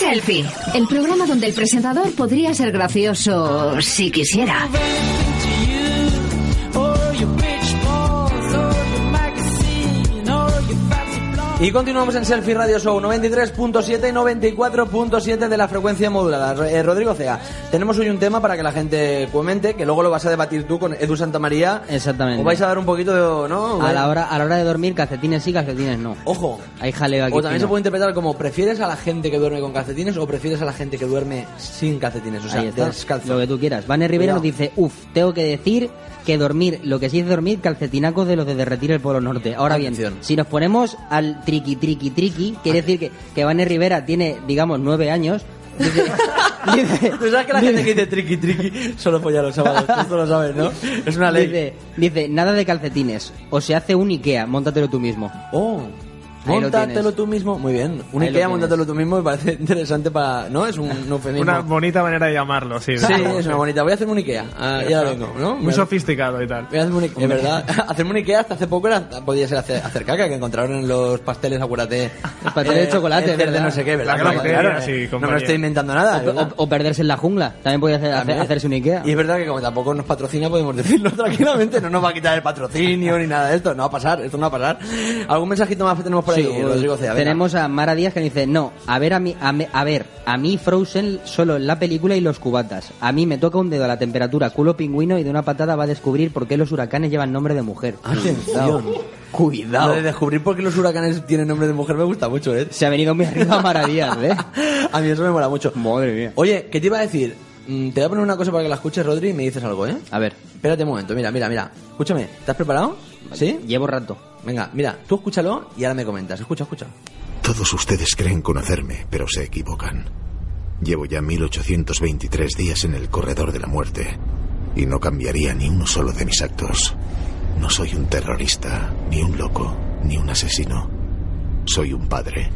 Selfie, el programa donde el presentador podría ser gracioso si quisiera. Y continuamos en Selfie Radio Show 93.7 y 94.7 de la frecuencia modulada. Eh, Rodrigo Cea, tenemos hoy un tema para que la gente comente, que luego lo vas a debatir tú con Edu Santamaría. Exactamente. Os vais a dar un poquito de... ¿no? A la hora, a la hora de dormir, calcetines sí, calcetines no. Ojo. Hay jaleo aquí. O también fino. se puede interpretar como ¿prefieres a la gente que duerme con calcetines o prefieres a la gente que duerme sin calcetines? O sea, Ahí está, lo que tú quieras. Vane Rivera Cuidado. nos dice, uff, tengo que decir que dormir, lo que sí es dormir, calcetinacos de los de derretir el Polo Norte. Ahora bien, Atención. si nos ponemos al triqui, triqui, triqui, quiere decir que, que Vane Rivera tiene, digamos, nueve años. Dice, dice- ¿Tú sabes que la gente que dice triqui triqui solo folla los sábados? Esto lo sabes, ¿no? Es una ley. dice, dice, nada de calcetines. O se hace un Ikea, móntatelo tú mismo. Oh, Ahí lo móntatelo tienes. tú mismo. Muy bien. Un Ahí lo Ikea, tienes. móntatelo tú mismo me parece interesante para... ¿No? Es un, un eufemismo. Una bonita manera de llamarlo, sí. Sí, es una bonita. Voy a hacerme un Ikea. Ah, ya lo vengo, ¿no? Muy Me- sofisticado y tal. Voy a hacerme un Ikea. Es verdad. Hacerme un Ikea hasta hace poco era, podía ser hacer, hacer caca, que encontraron en los pasteles, acuérdate. Los pasteles de chocolate, el de ¿verdad? no sé qué, ¿verdad? Claro, claro, y no me estoy inventando nada. O, o- perderse en la jungla. También puede hacer, hacer- También. hacerse un Ikea. Y es verdad que como tampoco nos patrocina, podemos decirlo tranquilamente. No nos va a quitar el patrocinio ni nada de esto. No va a pasar, esto no va a pasar. ¿Algún mensajito más que tenemos por ahí, Sí, Rodrigo Cea? Venga. tenemos a Mara Díaz que dice, no, a ver a mí, a, me- a ver, a mí Frozen solo en la película y los cubatas. A mí me toca un dedo a la temperatura culo pingüino y de una patada va a descubrir por qué los huracanes llevan nombre de mujer. Atención. Lo Cuidado. de descubrir por qué los huracanes tienen nombre de mujer me gusta mucho, ¿eh? Se ha venido muy arriba Mara Díaz, ¿eh? A mí eso me mola mucho. Madre mía. Oye, ¿qué te iba a decir? Mm, Te voy a poner una cosa para que la escuches, Rodri, y me dices algo, ¿eh? A ver, Espérate un momento, mira, mira, mira. Escúchame, ¿estás preparado? ¿Sí? llevo rato. Venga, mira, tú escúchalo y ahora me comentas. Escucha, escucha. Todos ustedes creen conocerme, pero se equivocan. Llevo ya 1823 días en el corredor de la muerte y no cambiaría ni uno solo de mis actos. No soy un terrorista, ni un loco, ni un asesino. Soy un padre.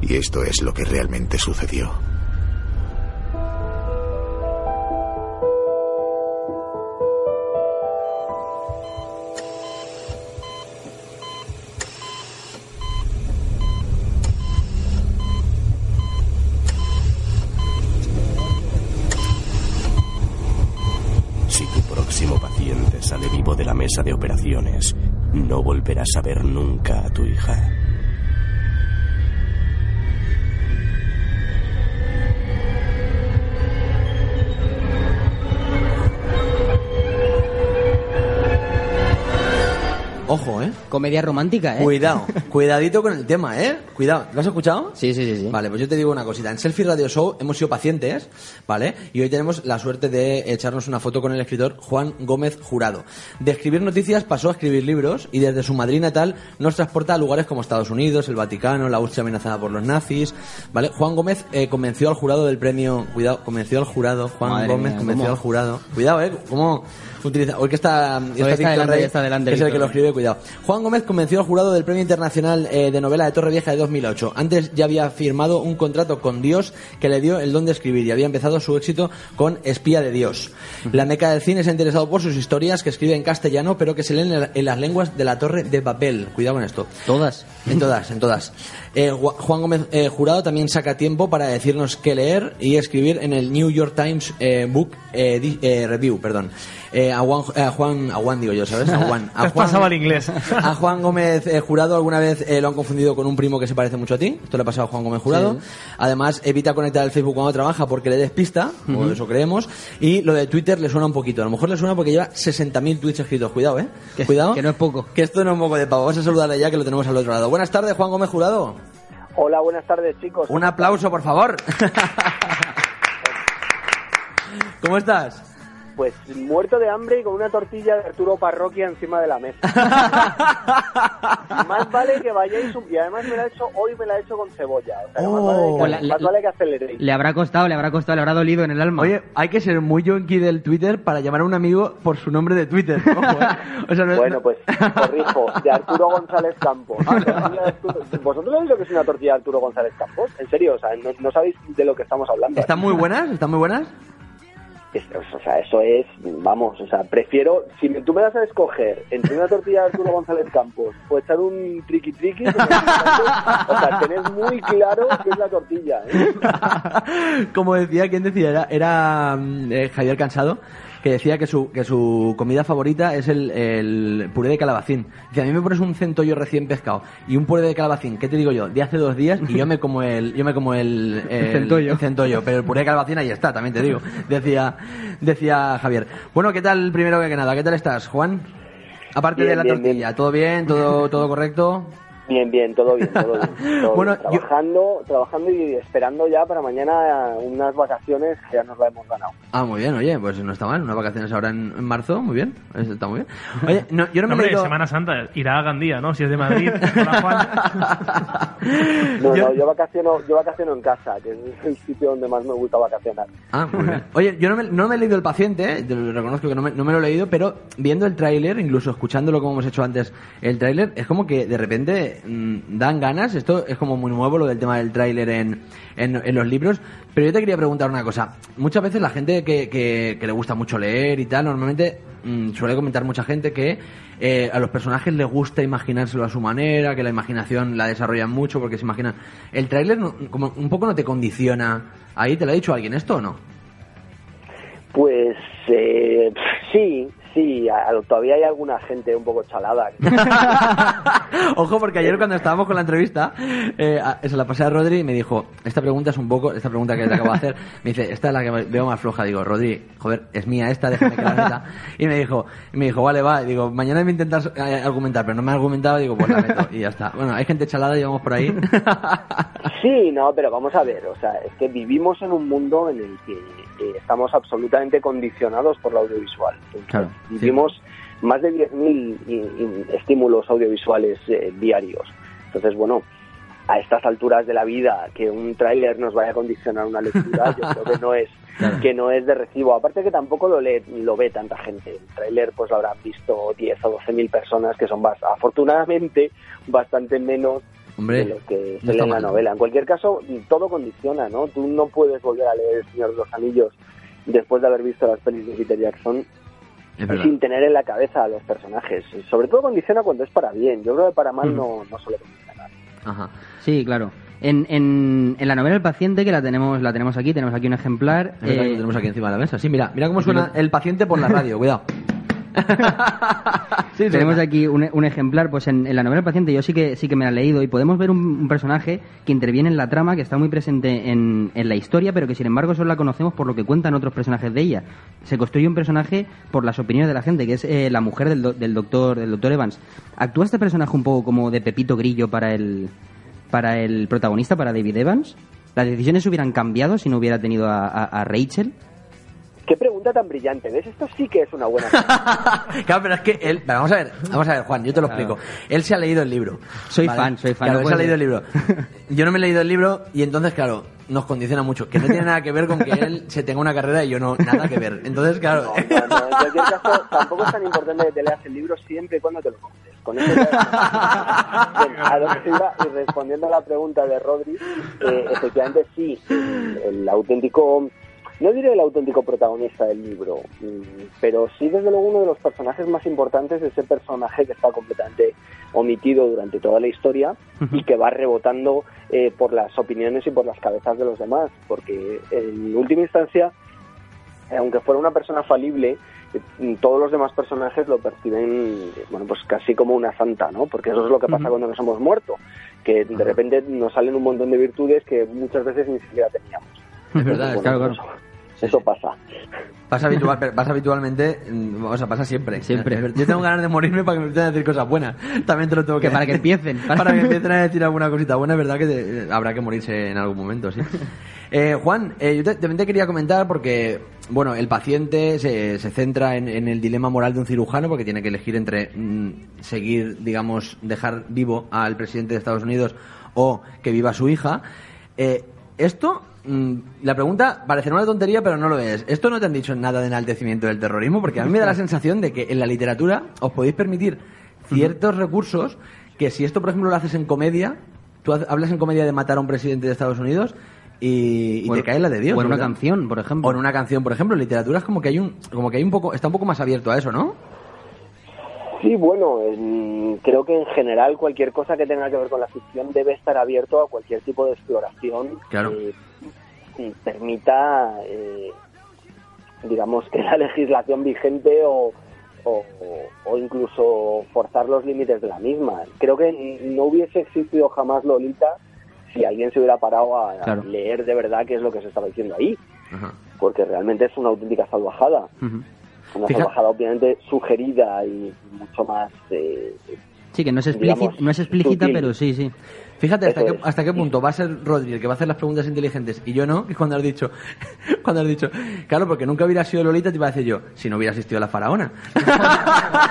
Y esto es lo que realmente sucedió. No volverás a ver nunca a tu hija. Comedia romántica, ¿eh? Cuidado, cuidadito con el tema, ¿eh? Cuidado, ¿lo has escuchado? Sí, sí, sí, sí. Vale, pues yo te digo una cosita. En Selfie Radio Show hemos sido pacientes, ¿vale? Y hoy tenemos la suerte de echarnos una foto con el escritor Juan Gómez Jurado. De escribir noticias pasó a escribir libros y desde su Madrid natal nos transporta a lugares como Estados Unidos, el Vaticano, la Austria amenazada por los nazis, ¿vale? Juan Gómez eh, convenció al jurado del premio, cuidado, convenció al jurado, Juan Madre Gómez mía, convenció ¿cómo? al jurado. Cuidado, ¿eh? ¿Cómo utiliza? Hoy que está, Hoy está Víctor delante, Rey, está delante, que es el Víctor que lo escribe, cuidado. Juan Gómez convenció al jurado del Premio Internacional eh, de Novela de Torrevieja de 2008. Antes ya había firmado un contrato con Dios que le dio el don de escribir y había empezado su éxito con Espía de Dios. La meca del cine se ha interesado por sus historias que escribe en castellano pero que se leen en la- en las lenguas de la Torre de Babel. Cuidado con esto. Todas. En todas, en todas. Eh, Juan Gómez eh, Jurado también saca tiempo para decirnos qué leer y escribir en el New York Times Book Review, perdón. Eh, a, Juan, a Juan, a Juan digo yo, ¿sabes? A Juan. Te A has Juan, pasado al inglés. a Juan Gómez eh, Jurado alguna vez eh, lo han confundido con un primo que se parece mucho a ti. Esto le ha pasado a Juan Gómez Jurado. Además, evita conectar el Facebook cuando trabaja porque le despista, o eso creemos. Y lo de Twitter le suena un poquito. A lo mejor le suena porque lleva 60.000 tweets escritos. Cuidado, ¿eh? Que- Cuidado. que no es poco. Que esto no es un poco de pavo. Vamos a saludarle ya que lo tenemos al otro lado. Buenas tardes, Juan Gómez Jurado. Hola, buenas tardes, chicos. Un aplauso, por favor. ¿Cómo estás? Pues muerto de hambre y con una tortilla de Arturo Parroquia encima de la mesa. más vale que vayáis un... Y además me la he hecho, hoy me la he hecho con cebolla. O sea, que más, vale que, Pues la- más la- vale que aceleréis. Le habrá costado, le habrá costado, le habrá dolido en el alma. Oye, hay que ser muy yonki del Twitter para llamar a un amigo por su nombre de Twitter. Ojo, ¿eh? O sea, no- Bueno, pues corrijo, de Arturo González Campos. ¿Vosotros sabéis lo que es una tortilla de Arturo González Campos? En serio, o sea, no, no sabéis de lo que estamos hablando. ¿Están muy buenas? ¿Están muy buenas? Es- o sea, eso es, vamos, o sea, prefiero, si me- tú me das a escoger entre una tortilla de Arturo González Campos o echar un triqui triqui, o sea, tenés muy claro qué es la tortilla, ¿eh? Como decía, ¿quién decía? Era, era, mm, eh, Javier Cansado, que decía que su, que su comida favorita es el, el puré de calabacín. Dice, a mí me pones un centollo recién pescado y un puré de calabacín, ¿qué te digo yo? De hace dos días y yo me como el, yo me como el, el, centollo. el centollo, pero el puré de calabacín ahí está, también te digo. Decía, decía Javier. Bueno, ¿qué tal primero que nada? ¿Qué tal estás, Juan? Aparte Bien, de la bien, tortilla, bien. ¿todo bien? ¿Todo, todo correcto? Bien, bien, todo bien, todo bien. todo Bueno, bien. yo- trabajando, trabajando y esperando ya para mañana unas vacaciones que ya nos la hemos ganado. Ah, muy bien, oye, pues no está mal. Unas vacaciones ahora en, en marzo, muy bien. Eso Está muy bien. Oye, no, yo no me he Hombre, leído... Semana Santa, irá a Gandía, ¿no? Si es de Madrid. No, Yo- no, yo vacaciono, yo vacaciono en casa, que es el sitio donde más me gusta vacacionar. Ah, muy bien. Oye, yo no me, no me he leído El Paciente, eh, te lo reconozco que no me, no me lo he leído, pero viendo el tráiler, incluso escuchándolo como hemos hecho antes, el tráiler, es como que de repente mm, dan ganas. Esto es como muy nuevo lo del tema del tráiler en, en, los libros. Pero yo te quería preguntar una cosa. Muchas veces la gente que, que, que le gusta mucho leer y tal, normalmente mm, suele comentar mucha gente que eh, a los personajes les gusta imaginárselo a su manera, que la imaginación la desarrollan mucho porque se imaginan. ¿El tráiler como un poco no te condiciona ahí? ¿Te lo ha dicho alguien esto o no? Pues eh, sí, sí, a- todavía hay alguna gente un poco chalada. Ojo, porque ayer cuando estábamos con la entrevista, eh, a- se la pasé a Rodri y me dijo, esta pregunta es un poco, esta pregunta que te acabo de hacer, me dice, esta es la que veo más floja. Digo, Rodri, joder, es mía esta, déjame que la meta. Y me dijo, y me dijo, vale, va. Y digo, mañana me intentas eh, argumentar, pero no me ha argumentado, digo, pues la meto. Y ya está. Bueno, hay gente chalada, llevamos por ahí. Sí, no, pero vamos a ver, o sea, es que vivimos en un mundo en el que eh, estamos absolutamente condicionados por lo audiovisual. Entonces, Claro, sí. Vivimos más de 10.000 i- i- estímulos audiovisuales eh, diarios. Entonces, bueno, a estas alturas de la vida, que un tráiler nos vaya a condicionar una lectura, yo creo que no es que no es de recibo. Aparte que tampoco lo lee, lo ve tanta gente. El tráiler pues lo habrán visto 10 o 12 mil personas, que son afortunadamente bastante menos Hombre, de lo que no se lee está en la novela. En cualquier caso, todo condiciona, ¿no? Tú no puedes volver a leer El Señor de los Anillos después de haber visto las pelis de Peter Jackson. Sin tener en la cabeza a los personajes. Sobre todo condiciona cuando es para bien. Yo creo que para mal no, no suele condicionar. Ajá. Sí, claro. En, en, en la novela El paciente, que la tenemos, la tenemos aquí, tenemos aquí un ejemplar. Que eh, lo tenemos aquí encima de la mesa. Sí, mira, mira cómo suena el paciente por la radio, cuidado. Tenemos aquí un, ejemplar, pues en, la novela El paciente yo sí que sí que me la he leído y podemos ver un, personaje que interviene en la trama, que está muy presente en, en la historia, pero que sin embargo solo la conocemos por lo que cuentan otros personajes de ella. Se construye un personaje por las opiniones de la gente, que es eh, la mujer del, do- del doctor del doctor Evans. ¿Actúa este personaje un poco como de Pepito Grillo para el para el protagonista, para David Evans? ¿Las decisiones hubieran cambiado si no hubiera tenido a Rachel? Qué pregunta tan brillante. ¿Ves? Esto sí que es una buena Claro, pero es que él. vamos a ver, vamos a ver, Juan, yo te lo explico. Él se ha leído el libro. Soy fan, soy fan, Claro, no él se ha leído el libro. Yo no me he leído el libro y entonces, claro, nos condiciona mucho. Que no tiene nada que ver con que él se tenga una carrera y yo no, nada que ver. Entonces, claro. No, no, no, en cualquier caso, tampoco es tan importante que te leas el libro siempre y cuando te lo compres. Con eso ya- Bien, a lo que iba, y respondiendo a la pregunta de Rodri, eh, efectivamente sí, el, el auténtico, no diré el auténtico protagonista del libro, mm, pero sí desde luego uno de los personajes más importantes de ese personaje que está completamente omitido durante toda la historia y que va rebotando eh, por las opiniones y por las cabezas de los demás, porque en última instancia aunque fuera una persona falible, eh, todos los demás personajes lo perciben, bueno, pues casi como una santa, ¿no? Porque eso es lo que pasa cuando nos hemos muerto, que de repente nos salen un montón de virtudes que muchas veces ni siquiera teníamos. Es verdad, Entonces, claro, claro. Eso pasa. Pasa, habitual, pero pasa habitualmente, mm, o sea, pasa siempre. Siempre. Yo tengo ganas de morirme para que me empiecen a decir cosas buenas. También te lo tengo que Que para que decir. empiecen. Para que empiecen a decir alguna cosita buena, es verdad que te- habrá que morirse en algún momento, sí. Eh, Juan, eh, yo te- también te quería comentar porque, bueno, el paciente se, se centra en, en el dilema moral de un cirujano porque tiene que elegir entre mm, seguir, digamos, dejar vivo al presidente de Estados Unidos o que viva su hija. Eh, esto, mm, la pregunta parecerá una tontería, pero no lo es. ¿Esto no te han dicho nada de enaltecimiento del terrorismo? Porque a mí me da la sensación de que en la literatura os podéis permitir ciertos recursos que si esto, por ejemplo, lo haces en comedia, tú ha- hablas en comedia de matar a un presidente de Estados Unidos y, te cae la de Dios. o en una ¿verdad? canción, por ejemplo. O en una canción, por ejemplo. En literatura es como que hay un, como que hay un poco, está un poco más abierto a eso, ¿no? Sí, bueno, en- creo que en general cualquier cosa que tenga que ver con la ficción debe estar abierto a cualquier tipo de exploración Claro. que permita, eh, digamos, que la legislación vigente o, o, o incluso forzar los límites de la misma. Creo que no hubiese existido jamás Lolita si alguien se hubiera parado a, leer de verdad qué es lo que se estaba diciendo ahí, Ajá. porque realmente es una auténtica salvajada. Una Fija- salvajada obviamente sugerida y mucho más eh, Sí, que no es, explícita, Digamos, no es explícita, sutil. pero sí, sí. Fíjate hasta qué, hasta qué punto va a ser Rodri el que va a hacer las preguntas inteligentes y yo no, que cuando has dicho, cuando has dicho, claro, porque nunca hubiera sido Lolita, te iba a decir yo, si no hubiera asistido a la faraona.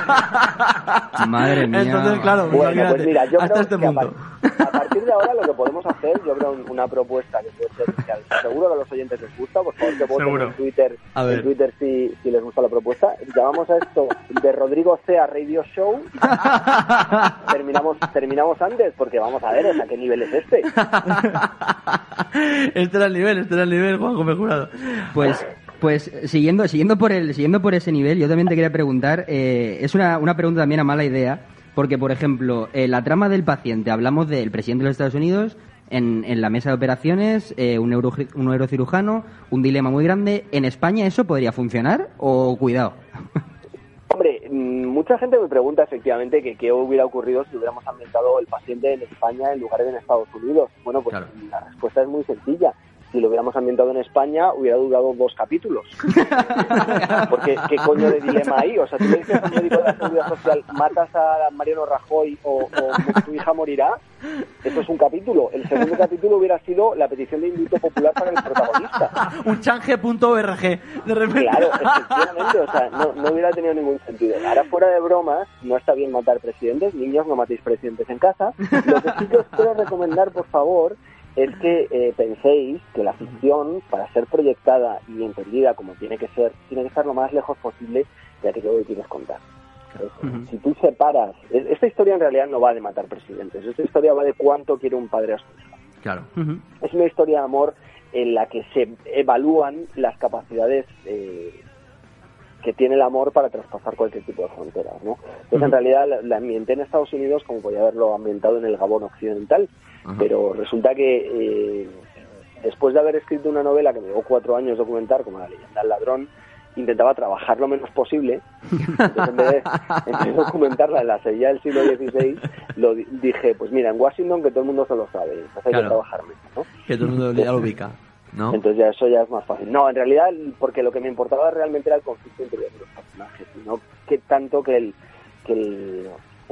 Madre mía. Entonces, claro, bueno pues mira yo hasta creo este que a, punto. par- a partir de ahora lo que podemos hacer yo creo un- una propuesta que puede ser que seguro que a los oyentes les gusta por favor que voten Seguro. en Twitter A ver. en Twitter si, si les gusta la propuesta llamamos a esto de Rodrigo Sea Radio Show terminamos terminamos antes porque vamos a ver qué nivel es este este era el nivel, este era el nivel, Juanjo, me he jurado. Pues, pues siguiendo, siguiendo por el, siguiendo por ese nivel, yo también te quería preguntar, eh, es una, una pregunta también a mala idea, porque por ejemplo, en la trama del paciente, hablamos del presidente de los Estados Unidos, en, en la mesa de operaciones, eh, un, neuro, un neurocirujano, un dilema muy grande. ¿En España eso podría funcionar o cuidado? Mm, mucha gente me pregunta efectivamente que qué hubiera ocurrido si hubiéramos ambientado el paciente en España en lugar de en Estados Unidos. Bueno, pues Claro. la respuesta es muy sencilla. Si lo hubiéramos ambientado en España, hubiera durado dos capítulos. Porque, ¿qué coño de dilema hay? O sea, tú le dices a un médico de la Seguridad Social, matas a Mariano Rajoy o, o tu hija morirá, eso es un capítulo. El segundo capítulo hubiera sido la petición de indulto popular para el protagonista. Un change.org, de repente. Claro, efectivamente, o sea, no, no hubiera tenido ningún sentido. Ahora, fuera de bromas, no está bien matar presidentes, niños, no matéis presidentes en casa. Lo que sí que os quiero recomendar, por favor, es que eh, penséis que la ficción, para ser proyectada y entendida como tiene que ser, tiene que estar lo más lejos posible de aquello que quieres contar. Si tú separas, es- esta historia en realidad no va de matar presidentes, esta historia va de cuánto quiere un padre a su hija. Claro. Es una historia de amor en la que se evalúan las capacidades eh, que tiene el amor para traspasar cualquier tipo de fronteras, ¿no? Entonces, en realidad, la, la ambienté en Estados Unidos como podía haberlo ambientado en el Gabón occidental, Ajá. pero resulta que eh, después de haber escrito una novela que me llevó cuatro años documentar, como La leyenda del ladrón, intentaba trabajar lo menos posible. Entonces, en vez de, en vez de documentarla en la Sevilla del siglo XVI, lo di- dije, pues mira, en Washington que todo el mundo se lo sabe, entonces hay Claro. que trabajar menos, ¿no? Que todo el mundo ya lo ubica, ¿no? Entonces ya eso ya es más fácil. No, en realidad, porque lo que me importaba realmente era el conflicto de los personajes, no que tanto que el, que el,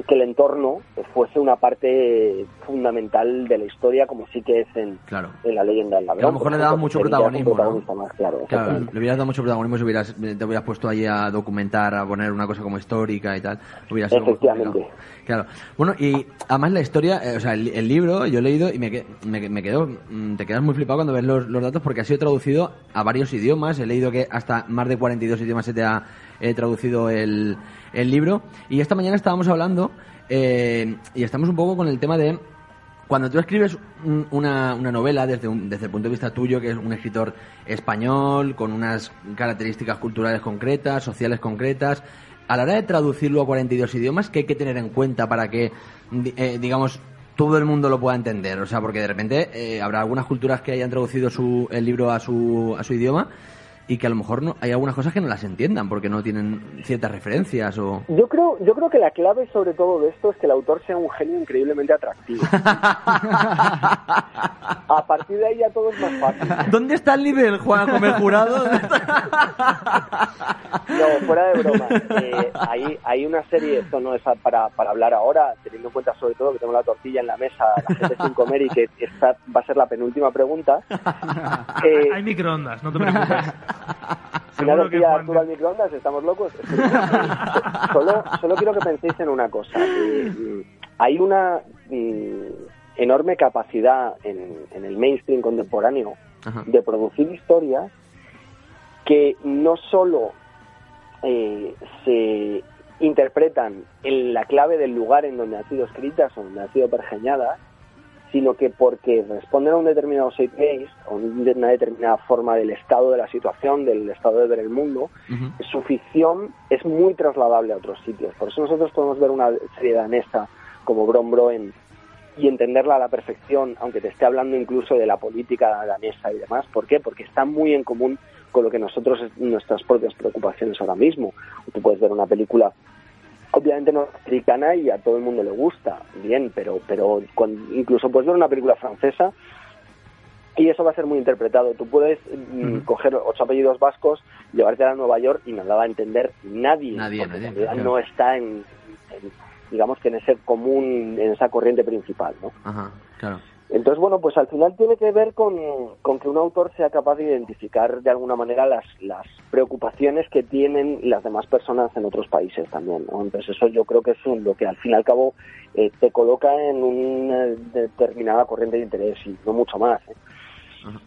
que el entorno fuese una parte fundamental de la historia, como sí que es en, Claro. en la leyenda del ladrón. A lo mejor le daba ejemplo, mucho protagonismo, ¿no? protagonista más, claro, le hubieras dado mucho protagonismo si hubieras, te hubieras puesto ahí a documentar, a poner una cosa como histórica y tal. Hubiera sido Efectivamente. Claro. Bueno, y además la historia, eh, o sea, el, libro yo he leído y me, me, me quedo, mm, te quedas muy flipado cuando ves los, datos porque ha sido traducido a varios idiomas. He leído que hasta más de 42 idiomas se te ha eh, traducido el, el libro. Y esta mañana estábamos hablando eh, y estamos un poco con el tema de cuando tú escribes un- una, una novela desde, un- desde el punto de vista tuyo, que es un escritor español, con unas características culturales concretas, sociales concretas, a la hora de traducirlo a 42 idiomas, ¿qué hay que tener en cuenta para que, eh, digamos, todo el mundo lo pueda entender? O sea, porque de repente eh, habrá algunas culturas que hayan traducido su, el libro a su, a su idioma y que a lo mejor no, hay algunas cosas que no las entiendan porque no tienen ciertas referencias o... Yo creo, yo creo que la clave sobre todo de esto es que el autor sea un genio increíblemente atractivo. a partir de ahí ya todo es más fácil. ¿Dónde está el nivel, Juan Gómez Jurado? No, fuera de broma. Eh, hay, hay una serie, esto no es para, para hablar ahora, teniendo en cuenta sobre todo que tengo la tortilla en la mesa, la gente sin comer y que esta va a ser la penúltima pregunta. Eh, Hay microondas, no te preocupes. Arturo al microondas, ¿estamos locos? solo, solo quiero que penséis en una cosa. Eh, hay una mm, enorme capacidad en, en el mainstream contemporáneo Ajá. de producir historias que no solo eh, se interpretan en la clave del lugar en donde han sido escritas o donde han sido pergeñadas, sino que porque responden a un determinado zeitgeist, un- una determinada forma del estado de la situación, del estado de ver el mundo, su ficción es muy trasladable a otros sitios. Por eso nosotros podemos ver una serie danesa como Brom Broen y entenderla a la perfección, aunque te esté hablando incluso de la política danesa y demás. ¿Por qué? Porque está muy en común con lo que nosotros, nuestras propias preocupaciones ahora mismo. Tú puedes ver una película obviamente norteamericana y a todo el mundo le gusta, bien, pero pero con- incluso puedes ver una película francesa y eso va a ser muy interpretado. Tú puedes mm, coger ocho apellidos vascos, llevártela a Nueva York y no la va a entender nadie, Nadie, nadie, no está en, en, digamos que en ese común, en esa corriente principal, ¿no? Ajá, claro. Entonces, bueno, pues al final tiene que ver con, con que un autor sea capaz de identificar de alguna manera las, las preocupaciones que tienen las demás personas en otros países también. ¿no? Entonces, eso yo creo que es un- lo que al fin y al cabo eh, te coloca en una determinada corriente de interés y no mucho más. ¿eh?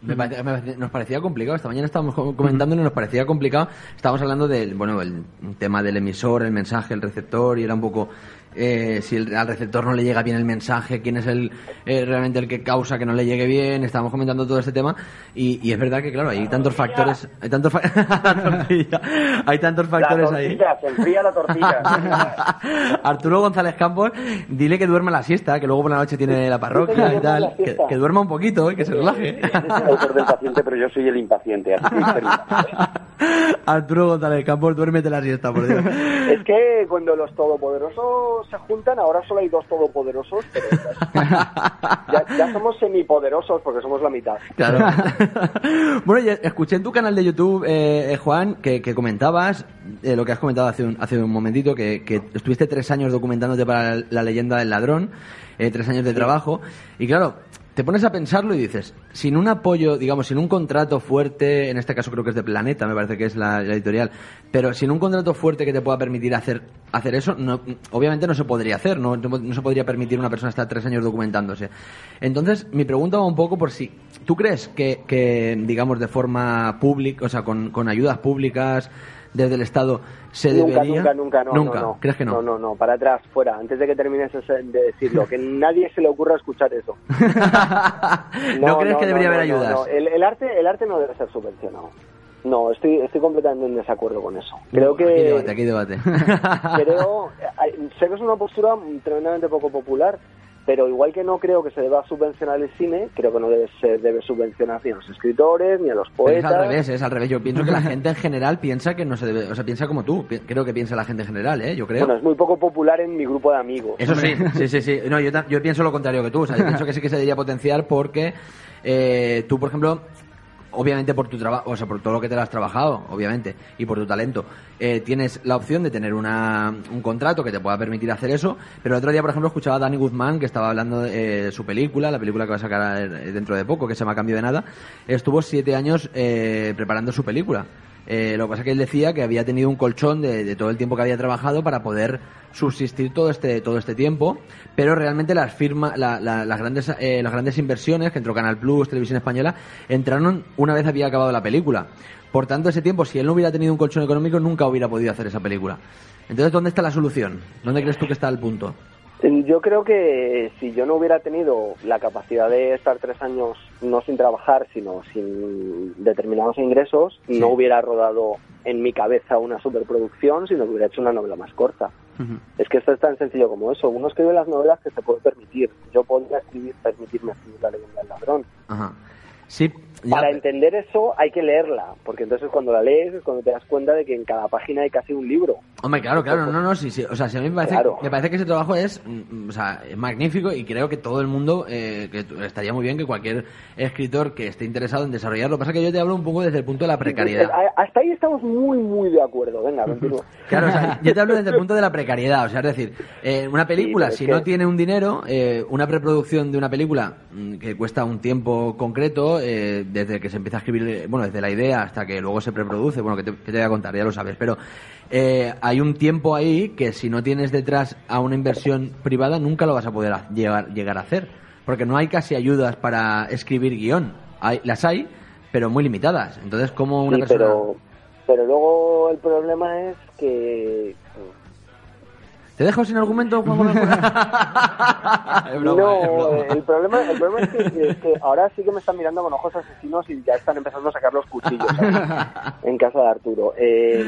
Me parece- me parece- nos parecía complicado. Esta mañana estábamos co- comentando y nos parecía complicado. Estábamos hablando del bueno, el tema del emisor, el mensaje, el receptor y era un poco eh, si el- al receptor no le llega bien el mensaje, quién es el eh, realmente el que causa que no le llegue bien. Estábamos comentando todo este tema y, y es verdad que claro hay tantos factores, hay tantos fa- hay tantos factores la ahí. tortilla, se enfría la tortilla. Arturo González Campos, dile que duerma la siesta, que luego por la noche tiene la parroquia y tal, que, que duerma un poquito y que se relaje. El autor del paciente, pero yo soy el impaciente. Arturo González Campos, duérmete la siesta, por Dios. Es que cuando los todopoderosos se juntan, ahora solo hay dos todopoderosos, pero ya, ya somos semipoderosos porque somos la mitad. Claro. bueno, escuché en tu canal de YouTube, eh, eh, Juan, que, que comentabas eh, lo que has comentado hace un, hace un momentito, que, que estuviste tres años documentándote para la, la leyenda del ladrón, eh, tres años de trabajo, y claro, te pones a pensarlo y dices, sin un apoyo, digamos, sin un contrato fuerte, en este caso creo que es de Planeta, me parece que es la, editorial, pero sin un contrato fuerte que te pueda permitir hacer, hacer eso, no, obviamente no se podría hacer, no, no, se podría permitir una persona estar tres años documentándose. Entonces, mi pregunta va un poco por si, ¿tú crees que, que digamos, de forma pública, o sea, con, con ayudas públicas desde el Estado, se Nunca, debería... nunca, nunca, no, Nunca, no, no. ¿crees que no? No, no, no, para atrás, fuera. Antes de que termines de decirlo, que nadie se le ocurra escuchar eso. ¿No crees que debería haber ayudas? no. El, el arte, el arte no debe ser subvencionado. No, estoy, estoy completamente en desacuerdo con eso. Creo que... Aquí debate, aquí debate. creo, sé que es una postura tremendamente poco popular, pero igual que no creo que se deba subvencionar el cine, creo que no debe, se debe subvencionar ni a los escritores, ni a los Pero es poetas. al revés, es al revés. Yo pienso que la gente en general piensa que no se debe, o sea, piensa como tú. Creo que piensa la gente en general, ¿eh? Yo creo. Bueno, es muy poco popular en mi grupo de amigos. Eso sí, sí, sí, sí. No, yo, yo pienso lo contrario que tú. O sea, yo pienso que sí que se debería potenciar porque eh, tú, por ejemplo, obviamente por tu trabajo, o sea, por todo lo que te has trabajado, obviamente, y por tu talento, eh, tienes la opción de tener una, un contrato que te pueda permitir hacer eso. Pero el otro día, por ejemplo, escuchaba a Dani Guzmán que estaba hablando de eh, su película, la película que va a sacar eh, dentro de poco, que se llama Cambio de Nada. Estuvo siete años eh, preparando su película. Eh, lo que pasa es que él decía que había tenido un colchón de, todo el tiempo que había trabajado para poder subsistir todo este todo este tiempo, pero realmente las firmas, la- la- las grandes eh, las grandes inversiones que entró Canal Plus, Televisión Española, entraron una vez había acabado la película. Por tanto, ese tiempo, si él no hubiera tenido un colchón económico, nunca hubiera podido hacer esa película. Entonces, ¿dónde está la solución? ¿Dónde crees tú que está el punto? Yo creo que si yo no hubiera tenido la capacidad de estar tres años no sin trabajar, sino sin determinados ingresos, no hubiera rodado en mi cabeza una superproducción, sino que hubiera hecho una novela más corta. Es que esto es tan sencillo como eso. Uno escribe las novelas que se puede permitir. Yo podría escribir, permitirme escribir La leyenda del ladrón. Ajá. Sí, Para entender eso hay que leerla, porque entonces cuando la lees es cuando te das cuenta de que en cada página hay casi un libro. Hombre, claro, claro, no, no, sí, sí. O sea, si a mí me parece, Claro. me parece que ese trabajo es, mm, o sea, es magnífico y creo que todo el mundo, eh, que estaría muy bien que cualquier escritor que esté interesado en desarrollarlo. Lo que pasa es que yo te hablo un poco desde el punto de la precariedad. A- Hasta ahí estamos muy, muy de acuerdo. Venga, continúa. Claro, o sea, yo te hablo desde el punto de la precariedad, o sea, es decir, eh, una película, si que- no tiene un dinero, eh, una preproducción de una película mm, que cuesta un tiempo concreto, eh, desde que se empieza a escribir, eh, bueno, desde la idea hasta que luego se preproduce, bueno, que te, que te voy a contar, ya lo sabes, pero eh, hay un tiempo ahí que si no tienes detrás a una inversión privada, nunca lo vas a poder ha- llegar, llegar a hacer, porque no hay casi ayudas para escribir guion, hay, las hay, pero muy limitadas, entonces, ¿cómo una Sí, persona...? pero, pero luego el problema es que ¿Te dejo sin argumento, Juan Gómez? Es broma, no, es broma. el problema, el problema es, que, es que ahora sí que me están mirando con ojos asesinos y ya están empezando a sacar los cuchillos en casa de Arturo. Eh,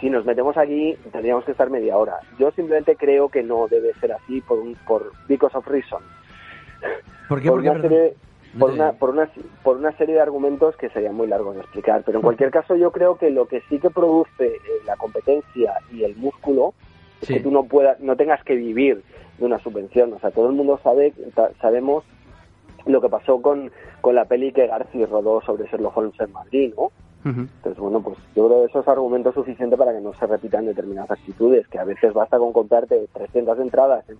si nos metemos aquí tendríamos que estar media hora. Yo simplemente creo que no debe ser así por un por because of reason. ¿Por qué? por ¿Por qué? una serie No por te una, digo. por una por una serie de argumentos que serían muy largos de explicar pero en cualquier caso yo creo que lo que sí que produce eh, la competencia y el músculo Sí. que tú no puedas no tengas que vivir de una subvención. O sea todo el mundo sabe sabemos lo que pasó con, con la peli que García rodó sobre Sherlock Holmes en Madrid no entonces, bueno, pues yo creo que eso es argumento suficiente para que no se repitan determinadas actitudes, que a veces basta con comprarte 300 entradas en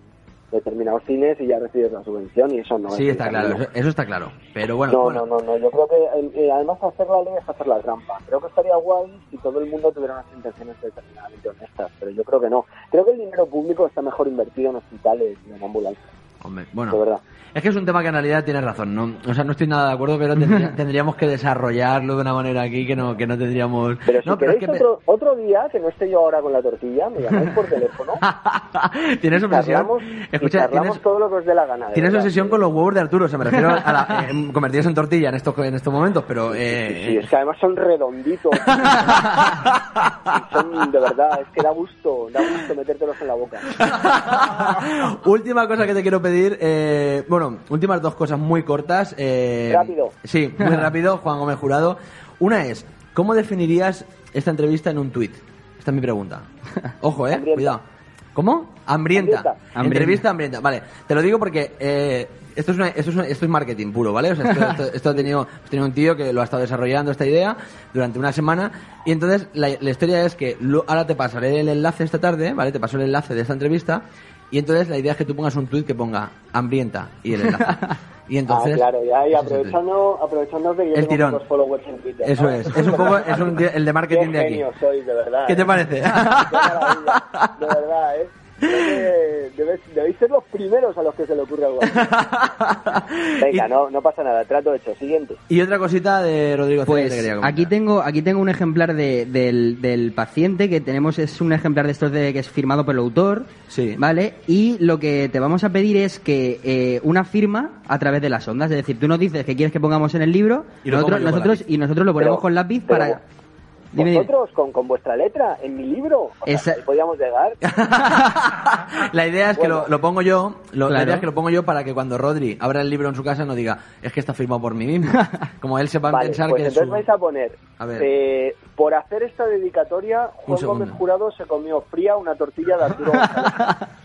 determinados cines y ya recibes la subvención y eso no Sí, es está claro, eso, eso está claro. Pero bueno, no, bueno. no, no, no, yo creo que eh, eh, además hacer la ley es hacer la trampa. Creo que estaría guay si todo el mundo tuviera unas intenciones determinadamente honestas, pero yo creo que no. Creo que el dinero público está mejor invertido en hospitales y en ambulancias, Hombre, de bueno. verdad. Es que es un tema que en realidad tienes razón, ¿no? O sea, no estoy nada de acuerdo, pero tendría- tendríamos que desarrollarlo de una manera aquí que no, que no tendríamos... Pero si no, pero es queréis que... otro, otro día, que no esté yo ahora con la tortilla, me llamáis por teléfono tienes obsesión... Escucha, tienes, todo lo que os dé la gana. tienes obsesión con los huevos de Arturo, o sea, me refiero a la, eh, convertidos en tortilla en estos, en estos momentos, pero... Eh, Sí, es que además son redonditos. Son, de verdad, es que da gusto, da gusto metértelos en la boca. Última cosa que te quiero pedir, eh, bueno, últimas dos cosas muy cortas. eh, Rápido. Sí, muy rápido, Juan Gómez Jurado. Una es, ¿cómo definirías esta entrevista en un tuit? Esta es mi pregunta. Ojo, eh, Hambrienta. cuidado. ¿Cómo? Hambrienta. Hambrienta. Entrevista hambrienta. Vale, te lo digo porque eh, esto, es una- esto, es una- esto es marketing puro, ¿vale? O sea, esto, esto- esto ha tenido, tenido un tío que lo ha estado desarrollando esta idea durante una semana y entonces la, la historia es que lo- ahora te pasaré el enlace esta tarde, ¿vale? Te paso el enlace de esta entrevista y entonces la idea es que tú pongas un tuit que ponga hambrienta y el enlace. Y entonces... ah, claro, ya, y aprovechando, aprovechando que yo El tengo tirón. followers en Twitter. Eso ¿no? es, es un poco es un, el de marketing Qué de aquí. sois, de verdad. ¿Qué te ¿eh? parece? Qué de verdad, ¿eh? Debéis, debéis ser los primeros a los que se le ocurre algo así. Venga, Y- no, no pasa nada, trato hecho. Siguiente. Y otra cosita de Rodrigo que Pues te aquí tengo aquí tengo un ejemplar de- del, del paciente que tenemos es un ejemplar de estos de que es firmado por el autor, Sí. ¿vale? Y lo que te vamos a pedir es que eh, una firma a través de las ondas, es decir, tú nos dices que quieres que pongamos en el libro Y nosotros y nosotros lo ponemos Pero- con lápiz pero para Dime, dime. Vosotros, con, con vuestra letra, en mi libro. O sea, Esa- ahí podíamos llegar. la idea es que Bueno. lo, lo pongo yo, lo- la Claro. idea es que lo pongo yo para que cuando Rodri abra el libro en su casa no diga, es que está firmado por mí mismo. Como él se va a Vale, pensar pues que es entonces su... vais a poner, A ver. eh, por hacer esta dedicatoria, Juan. Gómez Jurado se comió fría una tortilla de Arturo.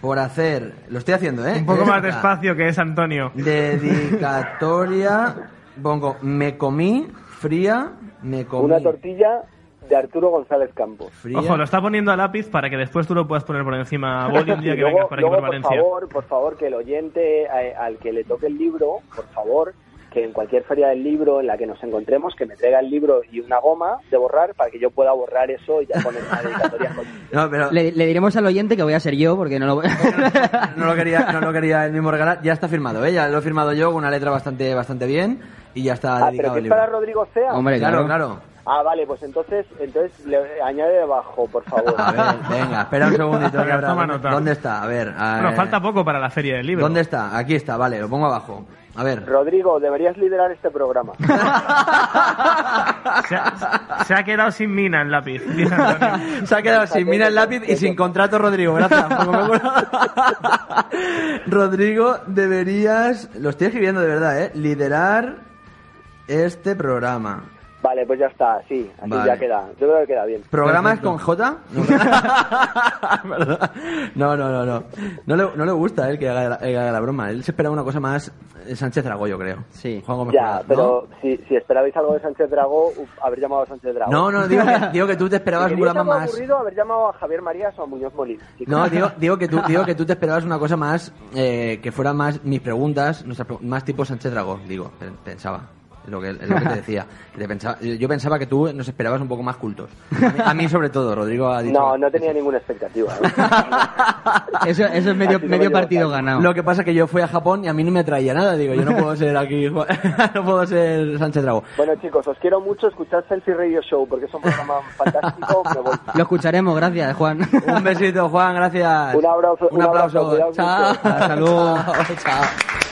Por hacer, lo estoy haciendo, ¿eh? Un poco más despacio que es Antonio. Dedicatoria, pongo, me comí fría, me comí Una tortilla de Arturo González Campos. fría. Ojo, lo está poniendo a lápiz para que después tú lo puedas poner por encima a boli un día que luego, vengas por aquí luego, por por Valencia. favor, por favor, que el oyente eh, al que le toque el libro, por favor, que en cualquier feria del libro en la que nos encontremos, que me traiga el libro y una goma de borrar para que yo pueda borrar eso y ya poner una dedicatoria con No, pero le, le diremos al oyente que voy a ser yo porque no lo no lo quería, no lo quería el mismo regalar. Ya está firmado, ¿eh? Ya lo he firmado yo con una letra bastante, bastante bien y ya está Ah, pero dedicado que el es para libro. Rodrigo Cea. Hombre, Claro, claro. claro. Ah, vale, pues entonces, entonces le añade debajo, por favor. A ver, venga, espera un segundito. habrá- ¿dónde, nota. ¿Dónde está? A ver. a Bueno, ver. falta poco para la feria del libro. ¿Dónde está? Aquí está, vale, lo pongo abajo. A ver. Rodrigo, deberías liderar este programa. Se ha, se ha quedado sin mina el lápiz. Se ha quedado sin mina el lápiz y sin contrato, Rodrigo. Gracias. Rodrigo, deberías. Lo estoy escribiendo de verdad, ¿eh? Liderar este programa. Vale, pues ya está, sí, así Vale. ya queda. Yo creo que queda bien. ¿Programa es con J? No, no, no, no. No, le, no le gusta a él que haga, la- que haga la broma. Él se esperaba una cosa más eh, Sánchez Dragó, yo creo. Sí. Juan Gómez Ya, Jurado, ¿no? pero si, si esperabais algo de Sánchez Dragó, haber llamado a Sánchez Dragó. No, no, digo que, digo que tú te esperabas un programa más... aburrido, haber llamado a Javier Marías o a Muñoz Molina. No, digo, digo, que tú, digo que tú te esperabas una cosa más, eh, que fueran más mis preguntas, nuestras más tipo Sánchez Dragó, digo, pe- pensaba. Lo que, lo que te decía. Que te pensaba, yo pensaba que tú nos esperabas un poco más cultos. A mí, a mí sobre todo, Rodrigo ha dicho... No, no tenía ninguna expectativa. ¿eh? Eso, eso es medio, partido ganado. Lo que pasa es que yo fui a Japón y a mí no me atraía nada. Digo, yo no puedo ser aquí, no puedo ser Sánchez Dragó. Bueno, chicos, os quiero mucho escuchar Selfie Radio Show porque es un programa fantástico. Lo escucharemos, gracias, Juan. Un besito, Juan, gracias. Un abrazo, Un un aplauso. abrazo, Chao. Chao, chao.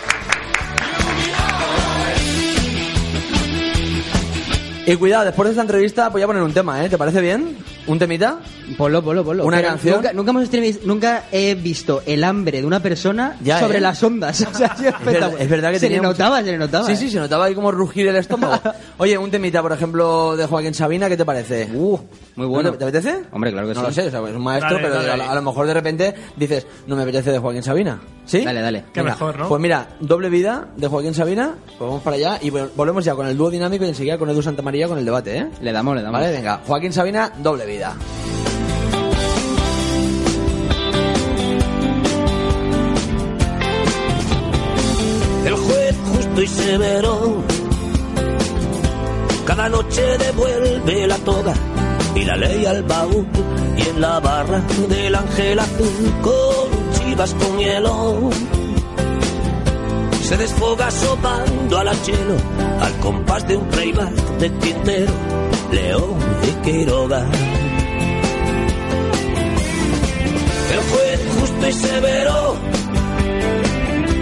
Y cuidado, después de esta entrevista voy a poner un tema, ¿eh? ¿Te parece bien? ¿Un temita? Ponlo, ponlo, ponlo. ¿Una Pero canción? Nunca, nunca, hemos nunca he visto el hambre de una persona Ya, sobre ¿eh? las ondas. O sea, Es verdad, es verdad que se tenía le mucho- notaba, se le notaba. Sí, ¿eh? sí, se notaba ahí como rugir el estómago. Oye, un temita, por ejemplo, de Joaquín Sabina, ¿qué te parece? Uh, muy bueno. ¿Te, te apetece? Hombre, claro que no sí. lo sé, o sea, es un maestro, Dale, pero dale a, a lo mejor de repente dices, no me apetece de Joaquín Sabina. ¿Sí? Dale, dale. Qué mejor, ¿no? Pues mira, doble vida de Joaquín Sabina, pues vamos para allá y vol- volvemos ya con el dúo dinámico y enseguida con Edu Santamaría con el debate, ¿eh? Le damos, le damos. Vale, venga, Joaquín Sabina, doble vida. El juez justo y severo cada noche devuelve la toga y la ley al baúl y en la barra del ángel azul con chivas con hielo se desfoga sopando al achelo al compás de un playback de Quintero, León y Quiroga. El juez justo y severo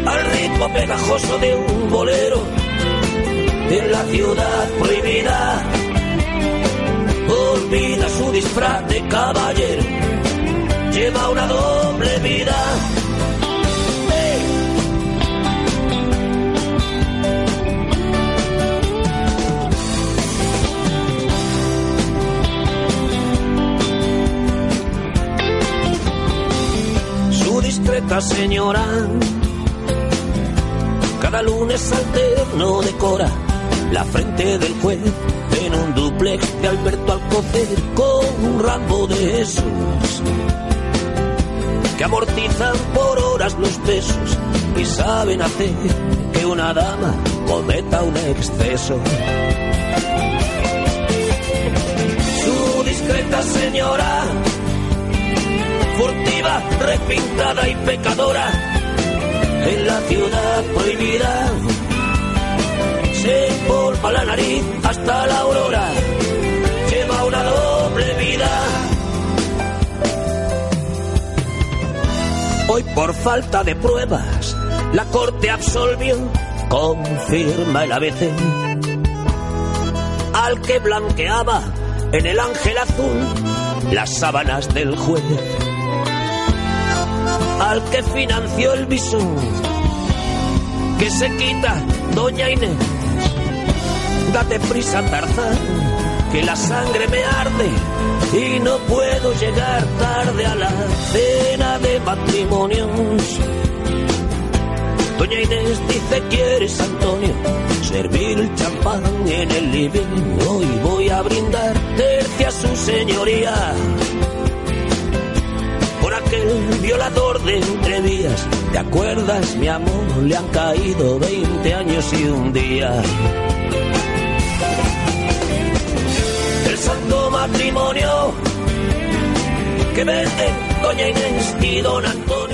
al ritmo pegajoso de un bolero en la ciudad prohibida olvida su disfraz de caballero lleva una doble vida discreta señora cada lunes alterno decora la frente del juez en un duplex de Alberto Alcocer con un rambo de esos que amortizan por horas los besos y saben hacer que una dama cometa un exceso. Su discreta señora, furtiva, repintada y pecadora, en la ciudad prohibida. Se empolva la nariz hasta la aurora. Lleva una doble vida. Hoy por falta de pruebas, la corte absolvió, confirma el ABC, al que blanqueaba en el ángel azul las sábanas del juez, al que financió el visum que se quita Doña Inés. Date prisa, Tarzán, que la sangre me arde y no puedo llegar tarde a la cena de matrimonios. Doña Inés dice, ¿quieres, Antonio? Servir el champán en el living. Hoy voy a brindar tercia a su señoría aquel violador de entrevías. ¿Te acuerdas, mi amor? Le han caído 20 años y un día. El santo matrimonio que venden Doña Inés y Don Antonio.